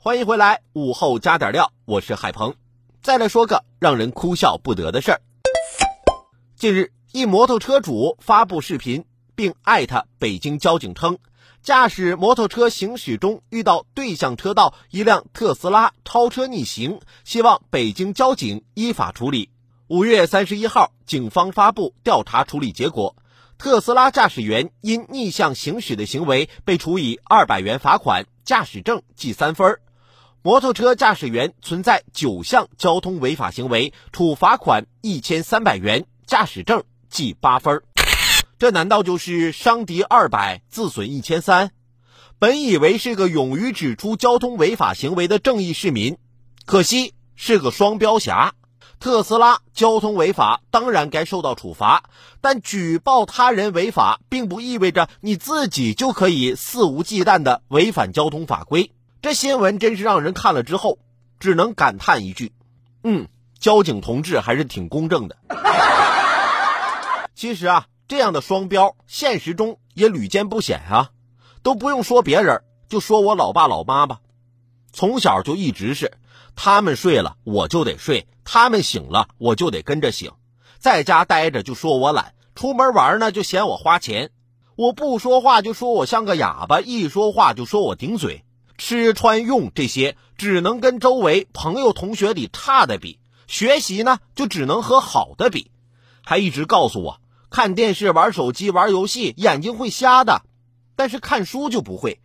欢迎回来，午后加点料，我是海鹏。再来说个让人哭笑不得的事儿。近日，一摩托车主发布视频，并艾特北京交警称，驾驶摩托车行驶中遇到对向车道一辆特斯拉超车逆行，希望北京交警依法处理。五月三十一号，警方发布调查处理结果，特斯拉驾驶员因逆向行驶的行为被处以二百元罚款，驾驶证记三分儿。摩托车驾驶员存在九项交通违法行为，处罚款一千三百元，驾驶证记八分。这难道就是伤敌二百，自损一千三？本以为是个勇于指出交通违法行为的正义市民，可惜是个双标侠。特斯拉交通违法当然该受到处罚，但举报他人违法，并不意味着你自己就可以肆无忌惮的违反交通法规。这新闻真是让人看了之后，只能感叹一句：“嗯，交警同志还是挺公正的。”其实啊，这样的双标，现实中也屡见不鲜啊。都不用说别人，就说我老爸老妈吧，从小就一直是他们睡了我就得睡，他们醒了我就得跟着醒，在家待着就说我懒，出门玩呢就嫌我花钱，我不说话就说我像个哑巴，一说话就说我顶嘴。吃穿用这些只能跟周围朋友同学里差的比，学习呢就只能和好的比，还一直告诉我看电视、玩手机、玩游戏眼睛会瞎的，但是看书就不会。